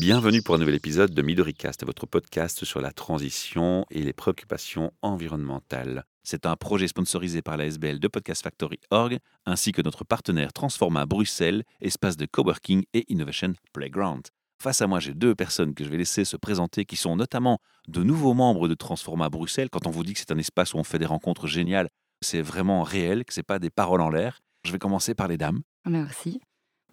Bienvenue pour un nouvel épisode de Midoricast, votre podcast sur la transition et les préoccupations environnementales. C'est un projet sponsorisé par la SBL de Podcast Factory Org, ainsi que notre partenaire Transforma Bruxelles, espace de coworking et innovation playground. Face à moi, j'ai deux personnes que je vais laisser se présenter, qui sont notamment de nouveaux membres de Transforma Bruxelles. Quand on vous dit que c'est un espace où on fait des rencontres géniales, c'est vraiment réel, que ce n'est pas des paroles en l'air. Je vais commencer par les dames. Merci.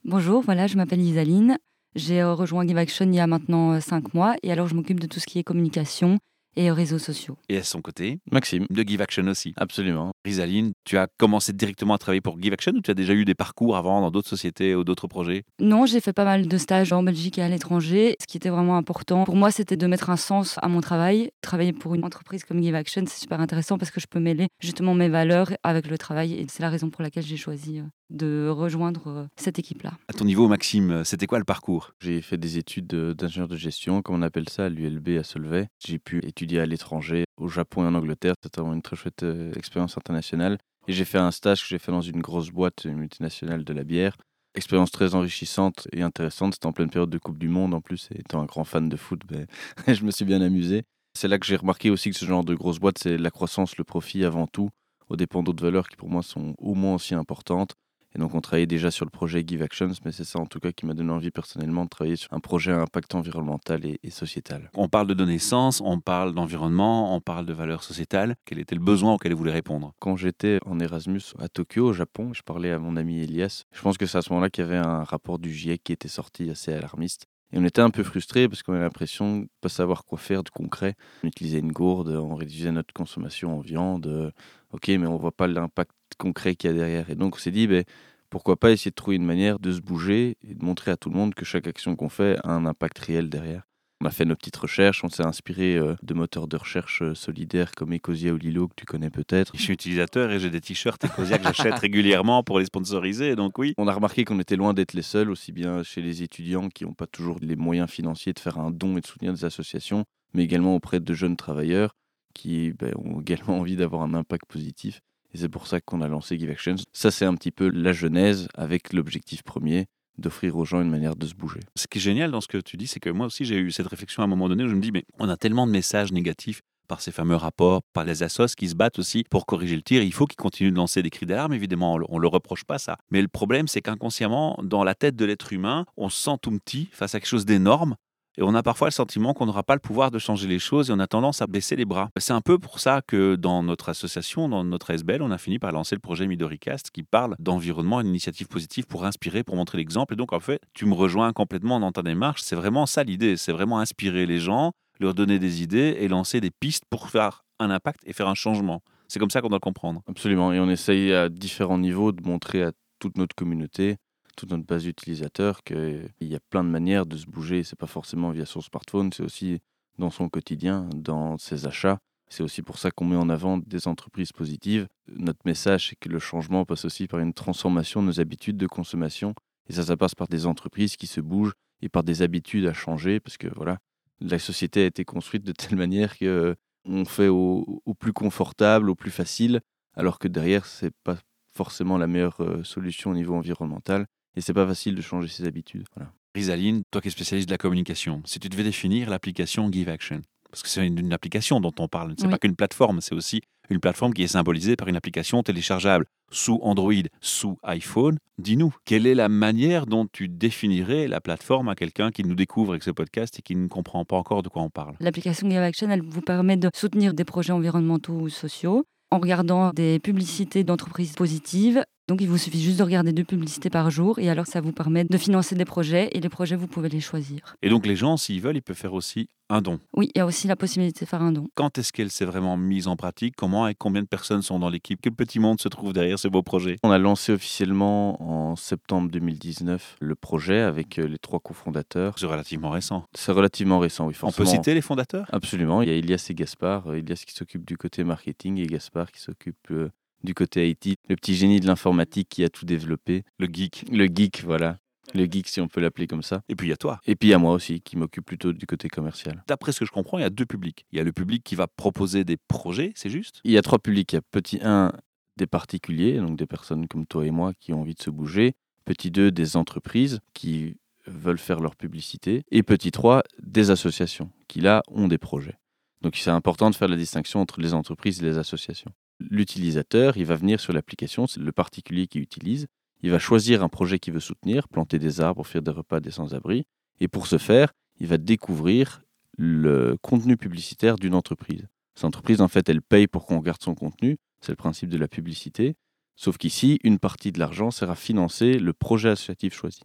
Bonjour, voilà, je m'appelle Isaline. J'ai euh, rejoint Give Action il y a maintenant euh, cinq mois et alors je m'occupe de tout ce qui est communication et réseaux sociaux. Et à son côté, Maxime. de Give Action aussi. Absolument. Risaline, tu as commencé directement à travailler pour Give Action ou tu as déjà eu des parcours avant dans d'autres sociétés ou d'autres projets? Non, j'ai fait pas mal de stages en Belgique et à l'étranger. Ce qui était vraiment important pour moi, c'était de mettre un sens à mon travail. Travailler pour une entreprise comme Give Action, c'est super intéressant parce que je peux mêler justement mes valeurs avec le travail et c'est la raison pour laquelle j'ai choisi euh, de rejoindre euh, cette équipe-là. À ton niveau, Maxime, c'était quoi le parcours? J'ai fait des études de- d'ingénieur de gestion, comme on appelle ça, à l'ULB à Solvay. J'ai pu étudier à l'étranger, au Japon et en Angleterre. C'était vraiment une très chouette euh, expérience internationale. Et j'ai fait un stage que j'ai fait dans une grosse boîte multinationale de la bière. Expérience très enrichissante et intéressante. C'était en pleine période de Coupe du Monde en plus. Et étant un grand fan de foot, ben, je me suis bien amusé. C'est là que j'ai remarqué aussi que ce genre de grosse boîte, c'est la croissance, le profit avant tout, au dépend d'autres valeurs qui pour moi sont au moins aussi importantes. Et donc on travaillait déjà sur le projet Give Actions, mais c'est ça en tout cas qui m'a donné envie personnellement de travailler sur un projet à impact environnemental et, et sociétal. On parle de donner sens, on parle d'environnement, on parle de valeurs sociétales. Quel était le besoin auquel vous voulez répondre? Quand j'étais en Erasmus à Tokyo, au Japon, je parlais à mon ami Elias. Je pense que c'est à ce moment-là qu'il y avait un rapport du GIEC qui était sorti assez alarmiste. Et on était un peu frustrés parce qu'on avait l'impression de ne pas savoir quoi faire de concret. On utilisait une gourde, on réduisait notre consommation en viande. Ok, mais on voit pas l'impact concret qu'il y a derrière. Et donc on s'est dit, ben, pourquoi pas essayer de trouver une manière de se bouger et de montrer à tout le monde que chaque action qu'on fait a un impact réel derrière. On a fait nos petites recherches, on s'est inspiré euh, de moteurs de recherche euh, solidaires comme Ecosia ou Lilo que tu connais peut-être. Je suis utilisateur et j'ai des t-shirts Ecosia que j'achète régulièrement pour les sponsoriser, donc oui. On a remarqué qu'on était loin d'être les seuls, aussi bien chez les étudiants qui n'ont pas toujours les moyens financiers de faire un don et de soutenir des associations, mais également auprès de jeunes travailleurs qui ben, ont également envie d'avoir un impact positif. Et c'est pour ça qu'on a lancé Give Actions. Ça, c'est un petit peu la genèse avec l'objectif premier d'offrir aux gens une manière de se bouger. Ce qui est génial dans ce que tu dis, c'est que moi aussi j'ai eu cette réflexion à un moment donné où je me dis, mais on a tellement de messages négatifs par ces fameux rapports, par les assos qui se battent aussi pour corriger le tir. Il faut qu'ils continuent de lancer des cris d'alarme, évidemment, on ne le reproche pas ça. Mais le problème, c'est qu'inconsciemment, dans la tête de l'être humain, on se sent tout petit face à quelque chose d'énorme. Et on a parfois le sentiment qu'on n'aura pas le pouvoir de changer les choses et on a tendance à baisser les bras. C'est un peu pour ça que dans notre association, dans notre SBL, on a fini par lancer le projet Midoricast qui parle d'environnement, une initiative positive pour inspirer, pour montrer l'exemple. Et donc, en fait, tu me rejoins complètement dans ta démarche. C'est vraiment ça l'idée. C'est vraiment inspirer les gens, leur donner des idées et lancer des pistes pour faire un impact et faire un changement. C'est comme ça qu'on doit comprendre. Absolument. Et on essaye à différents niveaux de montrer à toute notre communauté, toute notre base d'utilisateurs, qu'il y a plein de manières de se bouger. C'est pas forcément via son smartphone, c'est aussi dans son quotidien, dans ses achats. C'est aussi pour ça qu'on met en avant des entreprises positives. Notre message, c'est que le changement passe aussi par une transformation de nos habitudes de consommation. Et ça, ça passe par des entreprises qui se bougent et par des habitudes à changer, parce que voilà, la société a été construite de telle manière que on fait au, au plus confortable, au plus facile, alors que derrière, c'est pas forcément la meilleure euh, solution au niveau environnemental. Et c'est pas facile de changer ses habitudes. Voilà. Risaline, toi qui es spécialiste de la communication, si tu devais définir l'application Give Action, parce que c'est une, une application dont on parle, c'est Oui. pas qu'une plateforme, c'est aussi une plateforme qui est symbolisée par une application téléchargeable sous Android, sous iPhone. Dis-nous, quelle est la manière dont tu définirais la plateforme à quelqu'un qui nous découvre avec ce podcast et qui ne comprend pas encore de quoi on parle? L'application Give Action, elle vous permet de soutenir des projets environnementaux ou sociaux en regardant des publicités d'entreprises positives. Donc, il vous suffit juste de regarder deux publicités par jour et alors ça vous permet de financer des projets et les projets, vous pouvez les choisir. Et donc les gens, s'ils veulent, ils peuvent faire aussi un don. Oui, il y a aussi la possibilité de faire un don. Quand est-ce qu'elle s'est vraiment mise en pratique? Comment et combien de personnes sont dans l'équipe? Quel petit monde se trouve derrière ce beau projet On a lancé officiellement en septembre 2019 le projet avec euh, les trois cofondateurs. C'est relativement récent. C'est relativement récent, oui, On peut forcément. citer les fondateurs? Absolument. Il y a Elias et Gaspard. Euh, Elias qui s'occupe du côté marketing et Gaspard qui s'occupe euh, du côté IT. Le petit génie de l'informatique qui a tout développé. Le geek. Le geek, voilà. Le geek, si on peut l'appeler comme ça. Et puis il y a toi. Et puis il y a moi aussi qui m'occupe plutôt du côté commercial. D'après ce que je comprends, il y a deux publics. Il y a le public qui va proposer des projets, c'est juste? Il y a trois publics. Il y a petit 1, des particuliers, donc des personnes comme toi et moi qui ont envie de se bouger. Petit 2, des entreprises qui veulent faire leur publicité. Et petit 3, des associations qui là ont des projets. Donc c'est important de faire la distinction entre les entreprises et les associations. L'utilisateur, il va venir sur l'application, c'est le particulier qui utilise, il va choisir un projet qu'il veut soutenir, planter des arbres, faire des repas des sans-abri, et pour ce faire, il va découvrir le contenu publicitaire d'une entreprise. Cette entreprise, en fait, elle paye pour qu'on regarde son contenu, c'est le principe de la publicité, sauf qu'ici, une partie de l'argent sert à financer le projet associatif choisi.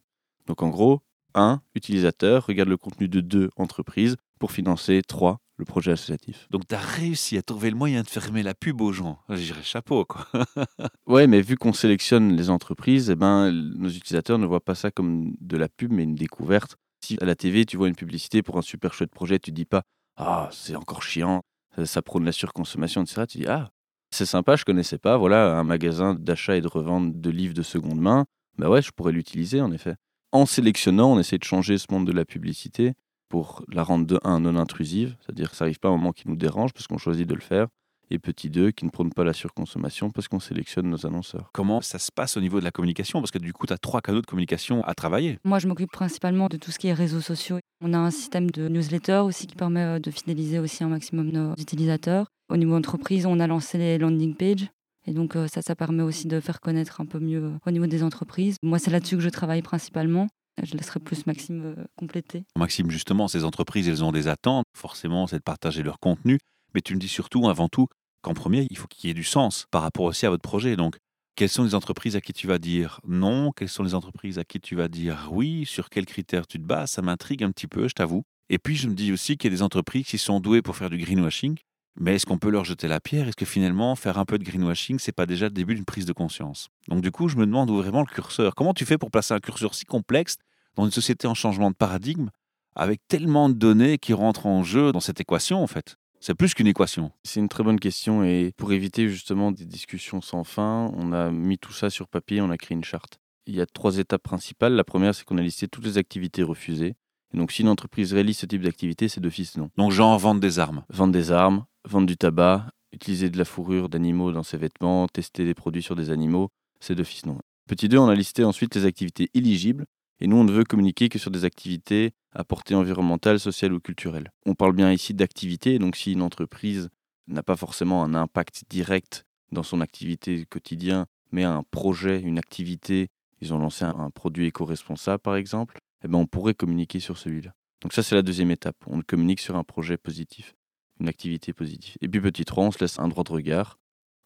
Donc en gros, un utilisateur regarde le contenu de deux entreprises pour financer trois le projet associatif. Donc tu as réussi à trouver le moyen de fermer la pub aux gens. J'irais chapeau quoi. ouais, mais vu qu'on sélectionne les entreprises, eh ben, nos utilisateurs ne voient pas ça comme de la pub, mais une découverte. Si à la TV, tu vois une publicité pour un super chouette projet, tu dis pas Ah, c'est encore chiant, ça, prône la surconsommation, etc. Tu dis Ah, c'est sympa, je connaissais pas. Voilà, un magasin d'achat et de revente de livres de seconde main. Bah ouais, je pourrais l'utiliser en effet. En sélectionnant, on essaie de changer ce monde de la publicité pour la rendre de 1 non intrusive, c'est-à-dire que ça n'arrive pas à un moment qui nous dérange parce qu'on choisit de le faire, et petit 2 qui ne prône pas la surconsommation parce qu'on sélectionne nos annonceurs. Comment ça se passe au niveau de la communication? Parce que du coup, tu as trois canaux de communication à travailler. Moi, je m'occupe principalement de tout ce qui est réseaux sociaux. On a un système de newsletter aussi qui permet euh, de fidéliser aussi un maximum nos utilisateurs. Au niveau entreprise, on a lancé les landing pages. Et donc euh, ça, ça permet aussi de faire connaître un peu mieux euh, au niveau des entreprises. Moi, c'est là-dessus que je travaille principalement. Je laisserai plus Maxime euh, compléter. Maxime, justement, ces entreprises, elles ont des attentes. Forcément, c'est de partager leur contenu. Mais tu me dis surtout, avant tout, qu'en premier, il faut qu'il y ait du sens par rapport aussi à votre projet. Donc, quelles sont les entreprises à qui tu vas dire non? Quelles sont les entreprises à qui tu vas dire oui? Sur quels critères tu te bases? Ça m'intrigue un petit peu, je t'avoue. Et puis, je me dis aussi qu'il y a des entreprises qui sont douées pour faire du greenwashing. Mais est-ce qu'on peut leur jeter la pierre? Est-ce que finalement, faire un peu de greenwashing, c'est pas déjà le début d'une prise de conscience? Donc, du coup, je me demande où vraiment le curseur. Comment tu fais pour placer un curseur si complexe dans une société en changement de paradigme, avec tellement de données qui rentrent en jeu dans cette équation, en fait c'est plus qu'une équation. C'est une très bonne question et pour éviter justement des discussions sans fin, on a mis tout ça sur papier, on a créé une charte. Il y a trois étapes principales. La première, c'est qu'on a listé toutes les activités refusées. Et donc, si une entreprise réalise ce type d'activité, c'est d'office non. Donc, genre vendre des armes. Vendre des armes, vendre du tabac, utiliser de la fourrure d'animaux dans ses vêtements, tester des produits sur des animaux, c'est d'office non. Petit 2, on a listé ensuite les activités éligibles et nous, on ne veut communiquer que sur des activités à portée environnementale, sociale ou culturelle. On parle bien ici d'activité, donc si une entreprise n'a pas forcément un impact direct dans son activité quotidienne, mais un projet, une activité, ils ont lancé un, produit éco-responsable par exemple, eh ben on pourrait communiquer sur celui-là. Donc ça, c'est la deuxième étape. On communique sur un projet positif, une activité positive. Et puis petit 3, on se laisse un droit de regard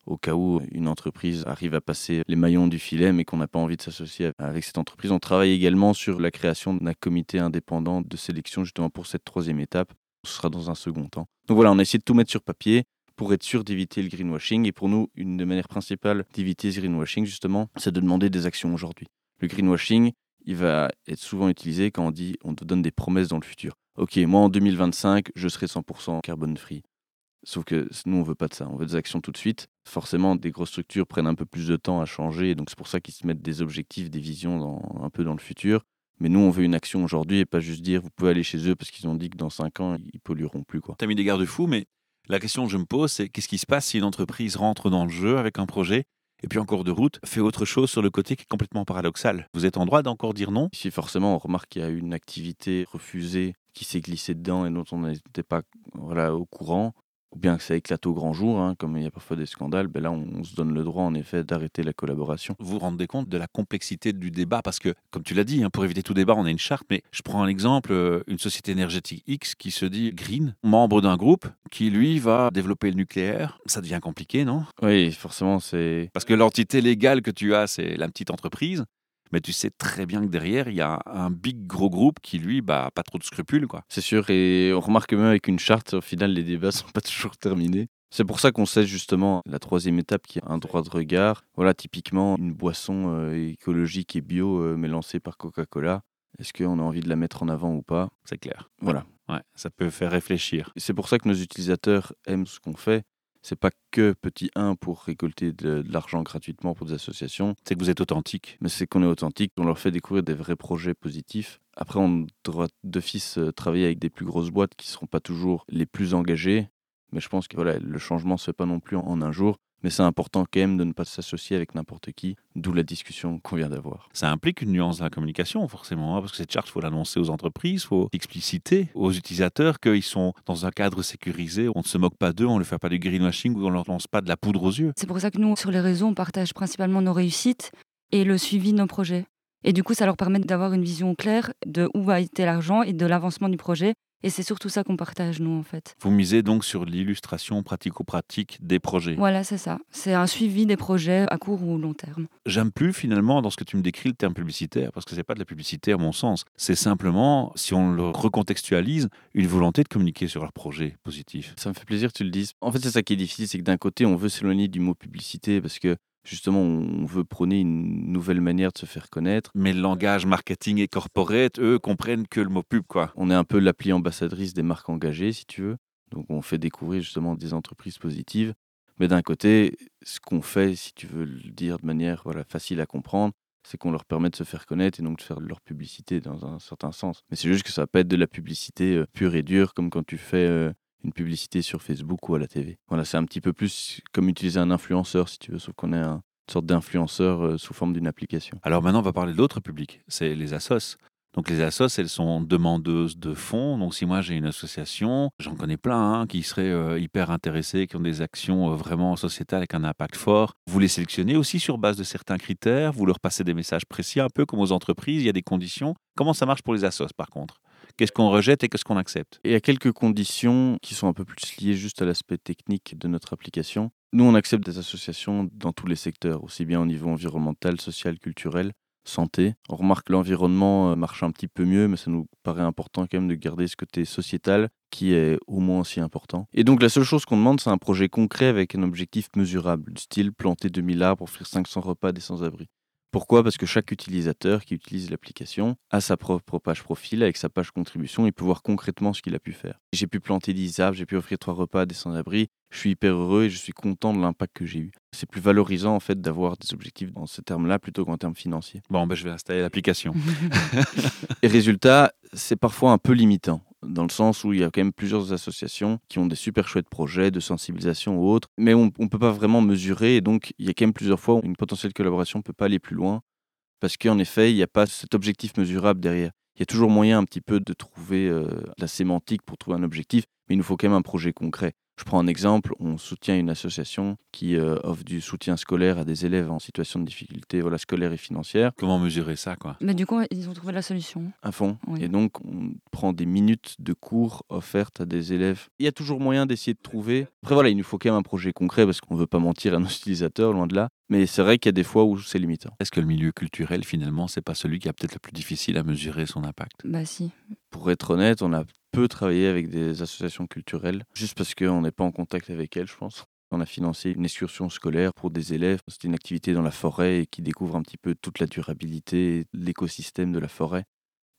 au cas où une entreprise arrive à passer les maillons du filet, mais qu'on n'a pas envie de s'associer avec cette entreprise. On travaille également sur la création d'un comité indépendant de sélection justement pour cette troisième étape. Ce sera dans un second temps. Donc voilà, on a essayé de tout mettre sur papier pour être sûr d'éviter le greenwashing. Et pour nous, une des manières principales d'éviter ce greenwashing, justement, c'est de demander des actions aujourd'hui. Le greenwashing, il va être souvent utilisé quand on dit on te donne des promesses dans le futur. Ok, moi en 2025, je serai 100% carbone free. Sauf que nous, on veut pas de ça. On veut des actions tout de suite. Forcément, des grosses structures prennent un peu plus de temps à changer. Donc, c'est pour ça qu'ils se mettent des objectifs, des visions un peu dans le futur. Mais nous, on veut une action aujourd'hui et pas juste dire vous pouvez aller chez eux parce qu'ils ont dit que dans 5 ans, ils pollueront plus. Tu as mis des garde-fous, mais la question que je me pose, c'est qu'est-ce qui se passe si une entreprise rentre dans le jeu avec un projet et puis en cours de route, fait autre chose sur le côté qui est complètement paradoxal? Vous êtes en droit d'encore dire non? Si forcément on remarque qu'il y a une activité refusée qui s'est glissée dedans et dont on n'était pas voilà, au courant, ou bien que ça éclate au grand jour, hein, comme il y a parfois des scandales, ben là on, se donne le droit en effet d'arrêter la collaboration. Vous vous rendez compte de la complexité du débat? Parce que, comme tu l'as dit, hein, pour éviter tout débat, on a une charte, mais je prends un exemple, euh, une société énergétique X qui se dit green, membre d'un groupe qui lui va développer le nucléaire, ça devient compliqué, non? Oui, forcément c'est... Parce que l'entité légale que tu as, c'est la petite entreprise, mais tu sais très bien que derrière, il y a un big gros groupe qui, lui, bah, pas trop de scrupules. quoi. C'est sûr, et on remarque même avec une charte, au final, les débats sont pas toujours terminés. C'est pour ça qu'on sait justement la troisième étape qui est un droit de regard. Voilà, typiquement, une boisson euh, écologique et bio euh, mais lancée par Coca-Cola. Est-ce qu'on a envie de la mettre en avant ou pas? C'est clair. Voilà. Ouais, ça peut faire réfléchir. C'est pour ça que nos utilisateurs aiment ce qu'on fait c'est pas que petit 1 pour récolter de, l'argent gratuitement pour des associations. C'est que vous êtes authentique. Mais c'est qu'on est authentique, on leur fait découvrir des vrais projets positifs. Après, on doit d'office euh, travailler avec des plus grosses boîtes qui ne seront pas toujours les plus engagées. Mais je pense que voilà, le changement ne se fait pas non plus en un jour. Mais c'est important quand même de ne pas s'associer avec n'importe qui, d'où la discussion qu'on vient d'avoir. Ça implique une nuance dans la communication, forcément, hein, parce que cette charte, il faut l'annoncer aux entreprises, il faut expliciter aux utilisateurs qu'ils sont dans un cadre sécurisé, on ne se moque pas d'eux, on ne fait pas du greenwashing ou on ne leur lance pas de la poudre aux yeux. C'est pour ça que nous, sur les réseaux, on partage principalement nos réussites et le suivi de nos projets. Et du coup, ça leur permet d'avoir une vision claire de où va été l'argent et de l'avancement du projet. Et c'est surtout ça qu'on partage, nous, en fait. Vous misez donc sur l'illustration pratico-pratique des projets. Voilà, c'est ça. C'est un suivi des projets à court ou long terme. J'aime plus, finalement, dans ce que tu me décris, le terme publicitaire, parce que c'est pas de la publicité à mon sens. C'est simplement, si on le recontextualise, une volonté de communiquer sur leur projet positif. Ça me fait plaisir que tu le dises. En fait, c'est ça qui est difficile, c'est que d'un côté, on veut s'éloigner du mot publicité parce que justement, on veut prôner une nouvelle manière de se faire connaître. Mais le langage marketing et corporate, eux, comprennent que le mot pub, quoi. On est un peu l'appli ambassadrice des marques engagées, si tu veux. Donc, on fait découvrir justement des entreprises positives. Mais d'un côté, ce qu'on fait, si tu veux le dire de manière voilà, facile à comprendre, c'est qu'on leur permet de se faire connaître et donc de faire de leur publicité dans un certain sens. Mais c'est juste que ça va pas être de la publicité euh, pure et dure, comme quand tu fais euh, une publicité sur Facebook ou à la TV. Voilà, c'est un petit peu plus comme utiliser un influenceur, si tu veux, sauf qu'on est un, une sorte d'influenceur euh, sous forme d'une application. Alors maintenant, on va parler de l'autre public, c'est les assos. Donc les assos, elles sont demandeuses de fonds. Donc si moi j'ai une association, j'en connais plein hein, qui seraient euh, hyper intéressés, qui ont des actions euh, vraiment sociétales avec un impact fort. Vous les sélectionnez aussi sur base de certains critères. Vous leur passez des messages précis, un peu comme aux entreprises. Il y a des conditions. Comment ça marche pour les assos par contre? Qu'est-ce qu'on rejette et qu'est-ce qu'on accepte Et il y a quelques conditions qui sont un peu plus liées juste à l'aspect technique de notre application. Nous, on accepte des associations dans tous les secteurs, aussi bien au niveau environnemental, social, culturel, santé. On remarque que l'environnement euh, marche un petit peu mieux, mais ça nous paraît important quand même de garder ce côté sociétal qui est au moins aussi important. Et donc la seule chose qu'on demande, c'est un projet concret avec un objectif mesurable, du style planter 2000 arbres, offrir 500 repas des sans-abri. Pourquoi? Parce que chaque utilisateur qui utilise l'application a sa propre page profil avec sa page contribution. Il peut voir concrètement ce qu'il a pu faire. J'ai pu planter 10 arbres, j'ai pu offrir 3 repas à des sans-abri. Je suis hyper heureux et je suis content de l'impact que j'ai eu. C'est plus valorisant en fait d'avoir des objectifs dans ces termes-là plutôt qu'en termes financiers. Bon, ben, je vais installer l'application. et résultat, c'est parfois un peu limitant dans le sens où il y a quand même plusieurs associations qui ont des super chouettes projets de sensibilisation ou autres, mais on ne peut pas vraiment mesurer, et donc il y a quand même plusieurs fois où une potentielle collaboration ne peut pas aller plus loin, parce qu'en effet, il n'y a pas cet objectif mesurable derrière. Il y a toujours moyen un petit peu de trouver euh, la sémantique pour trouver un objectif, mais il nous faut quand même un projet concret. Je prends un exemple, on soutient une association qui euh, offre du soutien scolaire à des élèves en situation de difficulté voilà, scolaire et financière. Comment mesurer ça quoi? Mais du coup, ils ont trouvé la solution. À fond. Oui. Et donc, on prend des minutes de cours offertes à des élèves. Il y a toujours moyen d'essayer de trouver. Après, voilà, il nous faut quand même un projet concret parce qu'on ne veut pas mentir à nos utilisateurs, loin de là. Mais c'est vrai qu'il y a des fois où c'est limitant. Est-ce que le milieu culturel, finalement, c'est pas celui qui a peut-être le plus difficile à mesurer son impact? Bah si. Pour être honnête, on a peu travaillé avec des associations culturelles, juste parce qu'on n'est pas en contact avec elles, je pense. On a financé une excursion scolaire pour des élèves. C'était une activité dans la forêt et qui découvre un petit peu toute la durabilité, l'écosystème de la forêt.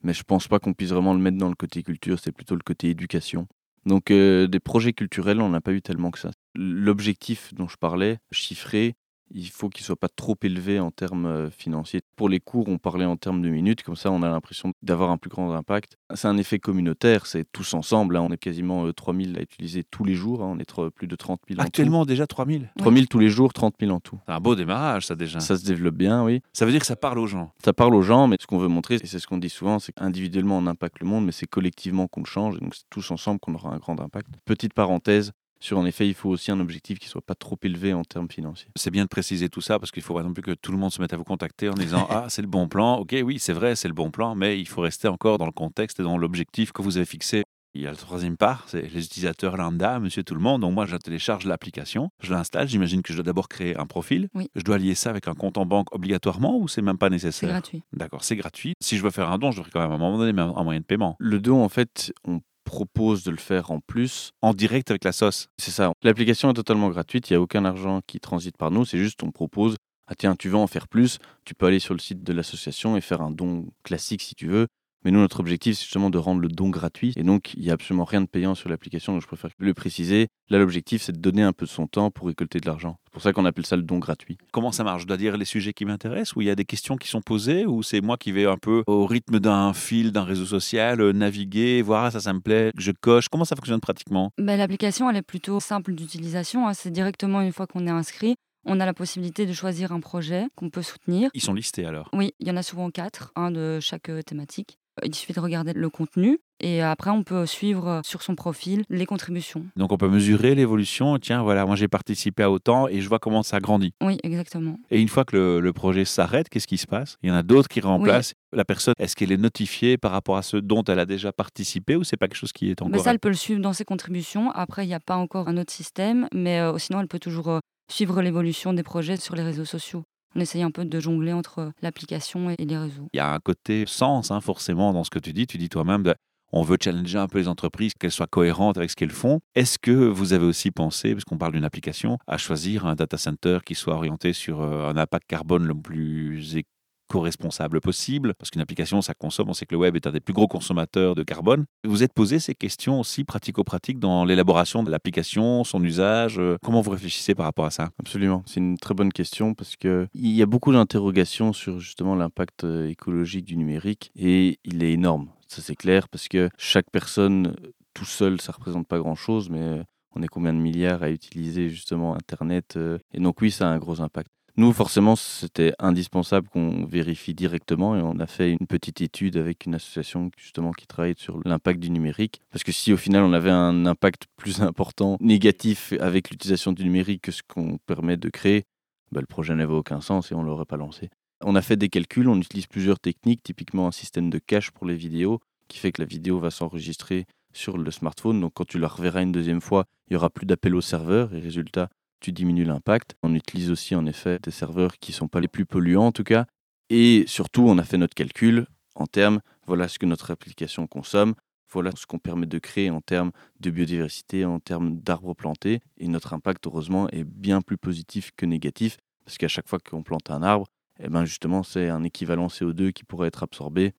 Mais je pense pas qu'on puisse vraiment le mettre dans le côté culture, c'est plutôt le côté éducation. Donc euh, des projets culturels, on n'a pas eu tellement que ça. L'objectif dont je parlais, chiffré, il faut qu'il soit pas trop élevé en termes euh, financiers. Pour les cours, on parlait en termes de minutes, comme ça on a l'impression d'avoir un plus grand impact. C'est un effet communautaire, c'est tous ensemble. hein. On est quasiment euh, 3000 à utiliser tous les jours, hein. on est plus de 30 000 en tout. Actuellement, déjà 3000 3000 tous les jours, 30 000 en tout. C'est un beau démarrage, ça déjà. Ça se développe bien, oui. Ça veut dire que ça parle aux gens. Ça parle aux gens, mais ce qu'on veut montrer, et c'est ce qu'on dit souvent, c'est qu'individuellement on impacte le monde, mais c'est collectivement qu'on le change, et donc c'est tous ensemble qu'on aura un grand impact. Petite parenthèse, sur en effet, il faut aussi un objectif qui soit pas trop élevé en termes financiers. C'est bien de préciser tout ça parce qu'il faut pas non plus que tout le monde se mette à vous contacter en disant Ah, c'est le bon plan. Ok, oui, c'est vrai, c'est le bon plan, mais il faut rester encore dans le contexte et dans l'objectif que vous avez fixé. Il y a la troisième part, c'est les utilisateurs lambda, monsieur tout le monde. Donc moi, je télécharge l'application, je l'installe. J'imagine que je dois d'abord créer un profil. Oui. Je dois lier ça avec un compte en banque obligatoirement ou c'est même pas C'est nécessaire gratuit. D'accord, c'est gratuit. Si je veux faire un don, je devrais quand même à un moment donner un moyen de paiement. Le don, en fait, on propose de le faire en plus. En direct avec la sauce. C'est ça. L'application est totalement gratuite, il n'y a aucun argent qui transite par nous, c'est juste on propose, ah tiens, tu veux en faire plus, tu peux aller sur le site de l'association et faire un don classique si tu veux, Mais nous, notre objectif, c'est justement de rendre le don gratuit. Et donc, il n'y a absolument rien de payant sur l'application. Donc, je préfère le préciser. Là, l'objectif, c'est de donner un peu de son temps pour récolter de l'argent. C'est pour ça qu'on appelle ça le don gratuit. Comment ça marche? Je dois dire les sujets qui m'intéressent ou il y a des questions qui sont posées ou c'est moi qui vais un peu au rythme d'un fil, d'un réseau social, euh, naviguer, voir ah, ça, ça me plaît, je coche. Comment ça fonctionne pratiquement? Ben, L'application, elle est plutôt simple d'utilisation. Hein. C'est directement une fois qu'on est inscrit. On a la possibilité de choisir un projet qu'on peut soutenir. Ils sont listés alors? Oui, il y en a souvent quatre, un de chaque euh, thématique. Il suffit de regarder le contenu et après on peut suivre euh, sur son profil les contributions. Donc on peut mesurer l'évolution. Tiens, voilà, moi j'ai participé à autant et je vois comment ça grandit. Oui, exactement. Et une fois que le, projet s'arrête, qu'est-ce qui se passe? Il y en a d'autres qui remplacent la personne. Est-ce qu'elle est notifiée par rapport à ce dont elle a déjà participé ou c'est pas quelque chose qui est encore mais Ça, elle peut le suivre dans ses contributions. Après, il n'y a pas encore un autre système, mais euh, sinon elle peut toujours suivre l'évolution des projets sur les réseaux sociaux. On essaye un peu de jongler entre l'application et les réseaux. Il y a un côté sens, hein, forcément, dans ce que tu dis. Tu dis toi-même, on veut challenger un peu les entreprises, qu'elles soient cohérentes avec ce qu'elles font. Est-ce que vous avez aussi pensé, puisqu'on parle d'une application, à choisir un data center qui soit orienté sur euh, un impact carbone le plus co-responsable possible, parce qu'une application, ça consomme, on sait que le web est un des plus gros consommateurs de carbone. Vous êtes posé ces questions aussi pratico-pratiques dans l'élaboration de l'application, son usage. Euh, comment vous réfléchissez par rapport à ça? Absolument, c'est une très bonne question parce qu'il y a beaucoup d'interrogations sur justement l'impact euh, écologique du numérique et il est énorme, ça c'est clair, parce que chaque personne tout seul, ça représente pas grand-chose, mais on est combien de milliards à utiliser justement Internet euh, Et donc oui, ça a un gros impact. Nous, forcément, c'était indispensable qu'on vérifie directement et on a fait une petite étude avec une association justement qui travaille sur l'impact du numérique. Parce que si au final on avait un impact plus important négatif avec l'utilisation du numérique que ce qu'on permet de créer, bah, le projet n'avait aucun sens et on ne l'aurait pas lancé. On a fait des calculs, on utilise plusieurs techniques, typiquement un système de cache pour les vidéos qui fait que la vidéo va s'enregistrer sur le smartphone. Donc quand tu la reverras une deuxième fois, il n'y aura plus d'appel au serveur et résultat, tu diminues l'impact. On utilise aussi en effet des serveurs qui ne sont pas les plus polluants en tout cas. Et surtout, on a fait notre calcul en termes, voilà ce que notre application consomme, voilà ce qu'on permet de créer en termes de biodiversité, en termes d'arbres plantés. Et notre impact, heureusement, est bien plus positif que négatif, parce qu'à chaque fois qu'on plante un arbre, eh ben justement, c'est un équivalent CO2 qui pourrait être absorbé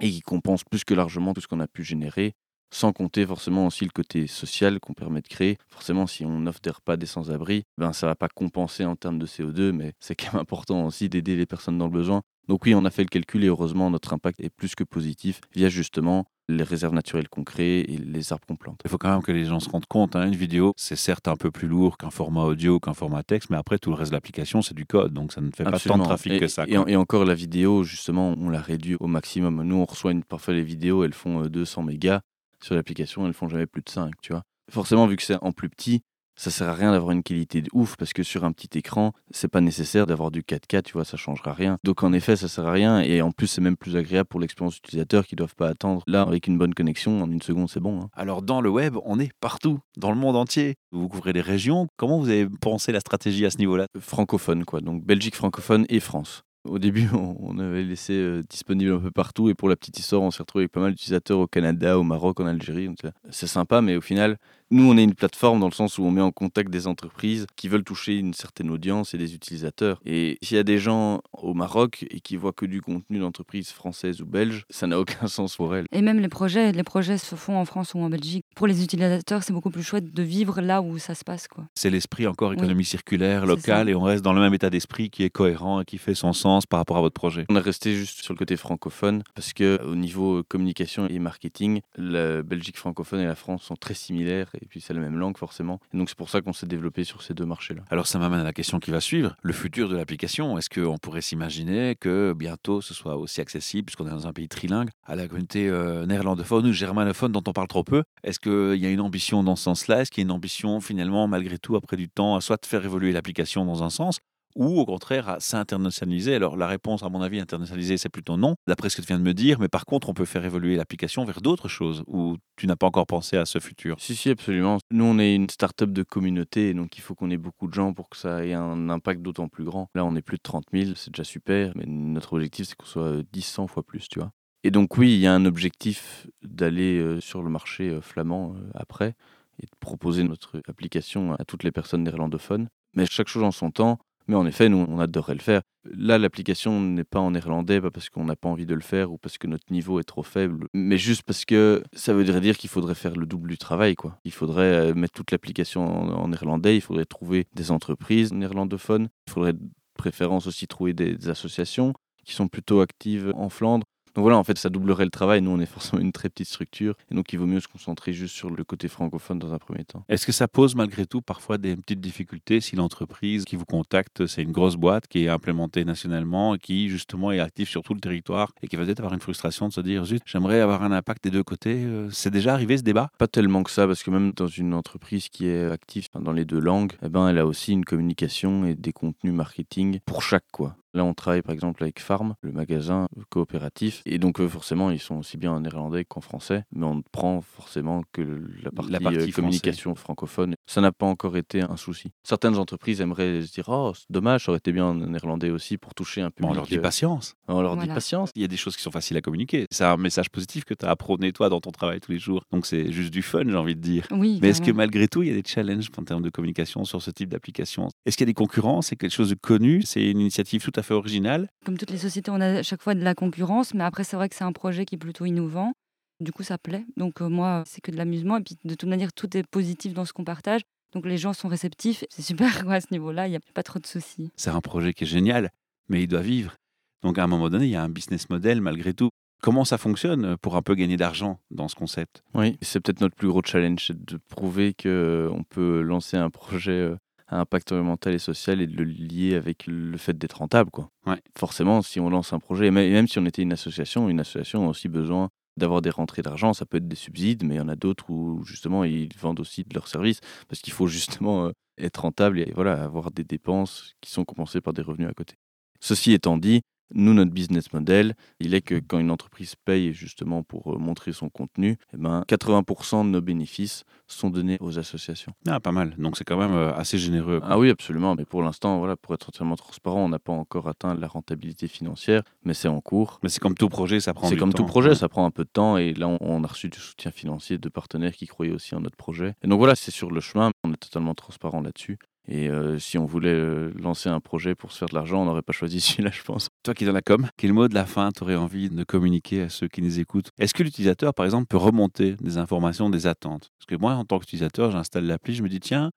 et qui compense plus que largement tout ce qu'on a pu générer sans compter forcément aussi le côté social qu'on permet de créer. Forcément, si on offre des repas des sans-abri, ben ça va pas compenser en termes de CO2, mais c'est quand même important aussi d'aider les personnes dans le besoin. Donc oui, on a fait le calcul et heureusement, notre impact est plus que positif via justement les réserves naturelles qu'on crée et les arbres qu'on plante. Il faut quand même que les gens se rendent compte, hein, une vidéo, c'est certes un peu plus lourd qu'un format audio, qu'un format texte, mais après tout le reste de l'application, c'est du code, donc ça ne fait pas tant de trafic que ça. Et, et, encore la vidéo, justement, on la réduit au maximum. Nous, on reçoit une, parfois les vidéos, elles font 200 euh, mégas sur l'application, elles font jamais plus de 5, tu vois. Forcément, vu que c'est en plus petit, ça sert à rien d'avoir une qualité de ouf parce que sur un petit écran, c'est pas nécessaire d'avoir du 4K, tu vois, ça changera rien. Donc en effet, ça sert à rien et en plus c'est même plus agréable pour l'expérience utilisateur qui doivent pas attendre. Là, avec une bonne connexion, en une seconde, c'est bon. Hein. Alors dans le web, on est partout, dans le monde entier. Vous couvrez les régions. Comment vous avez pensé la stratégie à ce niveau-là? Francophone, quoi. Donc Belgique francophone et France. Au début, on avait laissé euh, disponible un peu partout et pour la petite histoire, on s'est retrouvé avec pas mal d'utilisateurs au Canada, au Maroc, en Algérie. C'est sympa, mais au final, nous, on est une plateforme dans le sens où on met en contact des entreprises qui veulent toucher une certaine audience et des utilisateurs. Et s'il y a des gens au Maroc et qui voient que du contenu d'entreprises françaises ou belges, ça n'a aucun sens pour elles. Et même les projets, les projets se font en France ou en Belgique. Pour les utilisateurs, c'est beaucoup plus chouette de vivre là où ça se passe. quoi. C'est l'esprit encore économie circulaire, locale, et on reste dans le même état d'esprit qui est cohérent et qui fait son sens par rapport à votre projet. On est resté juste sur le côté francophone parce que au niveau communication et marketing, la Belgique francophone et la France sont très similaires et puis c'est la même langue forcément. Donc c'est pour ça qu'on s'est développé sur ces deux marchés-là. Alors ça m'amène à la question qui va suivre, le futur de l'application. Est-ce qu'on pourrait s'imaginer que bientôt ce soit aussi accessible, puisqu'on est dans un pays trilingue, à la communauté euh, néerlandophone ou germanophone dont on parle trop peu Est-ce qu'il y a une ambition dans ce sens-là? Est-ce qu'il y a une ambition finalement, malgré tout, après du temps, à soit de faire évoluer l'application dans un sens, ou au contraire à s'internationaliser Alors la réponse, à mon avis, internationaliser, c'est plutôt non, d'après ce que tu viens de me dire, mais par contre, on peut faire évoluer l'application vers d'autres choses, ou tu n'as pas encore pensé à ce futur Si, si, absolument. Nous, on est une start-up de communauté, donc il faut qu'on ait beaucoup de gens pour que ça ait un impact d'autant plus grand. Là, on est plus de 30 000, c'est déjà super, mais notre objectif, c'est qu'on soit 10, 100 fois plus, tu vois. Et donc oui, il y a un objectif d'aller euh, sur le marché euh, flamand euh, après et de proposer notre application à toutes les personnes néerlandophones. Mais chaque chose en son temps, Mais en effet, nous, on adorerait le faire. Là, l'application n'est pas en néerlandais, pas parce qu'on n'a pas envie de le faire ou parce que notre niveau est trop faible, mais juste parce que ça voudrait dire qu'il faudrait faire le double du travail. Quoi. Il faudrait euh, mettre toute l'application en, néerlandais, il faudrait trouver des entreprises néerlandophones, il faudrait de préférence aussi trouver des associations qui sont plutôt actives en Flandre. Donc voilà, en fait, ça doublerait le travail. Nous, on est forcément une très petite structure. Et donc, il vaut mieux se concentrer juste sur le côté francophone dans un premier temps. Est-ce que ça pose malgré tout parfois des petites difficultés si l'entreprise qui vous contacte, c'est une grosse boîte qui est implémentée nationalement et qui justement est active sur tout le territoire et qui va peut-être avoir une frustration de se dire zut, j'aimerais avoir un impact des deux côtés. Euh, C'est déjà arrivé ce débat? Pas tellement que ça, parce que même dans une entreprise qui est active dans les deux langues, eh ben, elle a aussi une communication et des contenus marketing pour chaque quoi. Là, on travaille par exemple avec Farm, le magasin coopératif, et donc euh, forcément, ils sont aussi bien en néerlandais qu'en français, mais on ne prend forcément que la partie, La partie euh, communication francophone. Ça n'a pas encore été un souci. Certaines entreprises aimeraient se dire Oh, c'est dommage, ça aurait été bien en néerlandais aussi pour toucher un Bon, public. on leur dit euh, patience. on leur dit patience. Il y a des choses qui sont faciles à communiquer. C'est un message positif que tu as à prôner toi dans ton travail tous les jours. Donc c'est juste du fun, j'ai envie de dire. Oui. Mais est-ce que malgré tout, il y a des challenges en termes de communication sur ce type d'application? Est-ce qu'il y a des concurrents? C'est quelque chose de connu? C'est une initiative tout à fait originale Comme toutes les sociétés, on a à chaque fois de la concurrence, mais après, c'est vrai que c'est un projet qui est plutôt innovant. Du coup, ça plaît. Donc, euh, moi, c'est que de l'amusement. Et puis, de toute manière, tout est positif dans ce qu'on partage. Donc, les gens sont réceptifs. C'est super quoi, à ce niveau-là. Il n'y a pas trop de soucis. C'est un projet qui est génial, mais il doit vivre. Donc à un moment donné, il y a un business model malgré tout. Comment ça fonctionne pour un peu gagner d'argent dans ce concept? Oui, c'est peut-être notre plus gros challenge, c'est de prouver qu'on peut lancer un projet à impact environnemental et social et de le lier avec le fait d'être rentable. Quoi. Ouais. Forcément, si on lance un projet, et même même si on était une association, une association a aussi besoin d'avoir des rentrées d'argent. Ça peut être des subsides, mais il y en a d'autres où justement ils vendent aussi de leurs services parce qu'il faut justement euh, être rentable et voilà, avoir des dépenses qui sont compensées par des revenus à côté. Ceci étant dit, nous, notre business model, il est que quand une entreprise paye justement pour euh, montrer son contenu, eh ben, 80% de nos bénéfices sont donnés aux associations. Ah, pas mal. Donc c'est quand même euh, assez généreux. Ah oui, absolument. Mais pour l'instant, voilà, pour être entièrement transparent, on n'a pas encore atteint la rentabilité financière, mais c'est en cours. Mais c'est comme tout projet, ça prend C'est comme temps. tout projet, ça prend un peu de temps et là on a reçu du soutien financier de partenaires qui croyaient aussi en notre projet. Et donc voilà, c'est sur le chemin, on est totalement transparent là-dessus. Et euh, si on voulait euh, lancer un projet pour se faire de l'argent, on n'aurait pas choisi celui-là, je pense. Toi qui es dans la com, quel mot de la fin tu aurais envie de communiquer à ceux qui nous écoutent? Est-ce que l'utilisateur, par exemple, peut remonter des informations, des attentes? Parce que moi, en tant qu'utilisateur, j'installe l'appli, je me dis, tiens,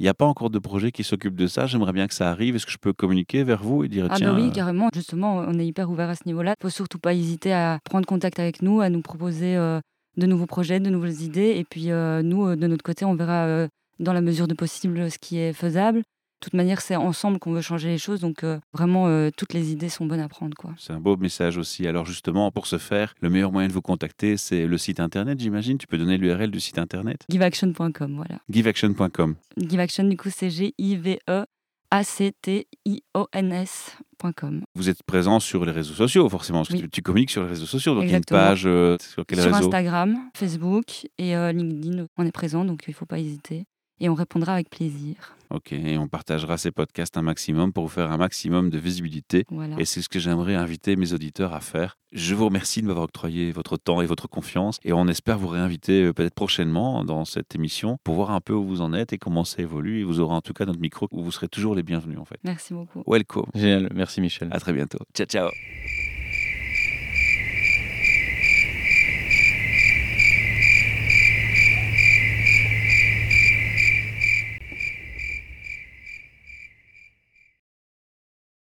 il n'y a pas encore de projet qui s'occupe de ça, j'aimerais bien que ça arrive, est-ce que je peux communiquer vers vous et dire, Ah tiens, bah oui, euh, carrément. Justement, on est hyper ouvert à ce niveau-là. Il faut surtout pas hésiter à prendre contact avec nous, à nous proposer euh, de nouveaux projets, de nouvelles idées. Et puis euh, nous, de notre côté, on verra euh, dans la mesure de possible ce qui est faisable. De toute manière, c'est ensemble qu'on veut changer les choses. Donc euh, vraiment, euh, toutes les idées sont bonnes à prendre. Quoi. c'est un beau message aussi. Alors justement, pour ce faire, le meilleur moyen de vous contacter, c'est le site internet, j'imagine. Tu peux donner l'URL du site internet Giveaction.com, voilà. giveaction.com. Giveaction, du coup, c'est G-I-V-E-A-C-T-I-O-N-S.com. Vous êtes présent sur les réseaux sociaux, forcément, parce que Oui. tu, tu communiques sur les réseaux sociaux. Donc Exactement. il y a une page euh, sur quel Sur réseau? Instagram, Facebook et euh, LinkedIn, on est présent, donc il ne faut pas hésiter. Et on répondra avec plaisir. Ok, et on partagera ces podcasts un maximum pour vous faire un maximum de visibilité. Voilà. Et c'est ce que j'aimerais inviter mes auditeurs à faire. Je vous remercie de m'avoir octroyé votre temps et votre confiance. Et on espère vous réinviter euh, peut-être prochainement dans cette émission pour voir un peu où vous en êtes et comment ça évolue. Et vous aurez en tout cas notre micro où vous serez toujours les bienvenus en fait. Merci beaucoup. Welcome. Génial, merci Michel. À très bientôt. Ciao, ciao.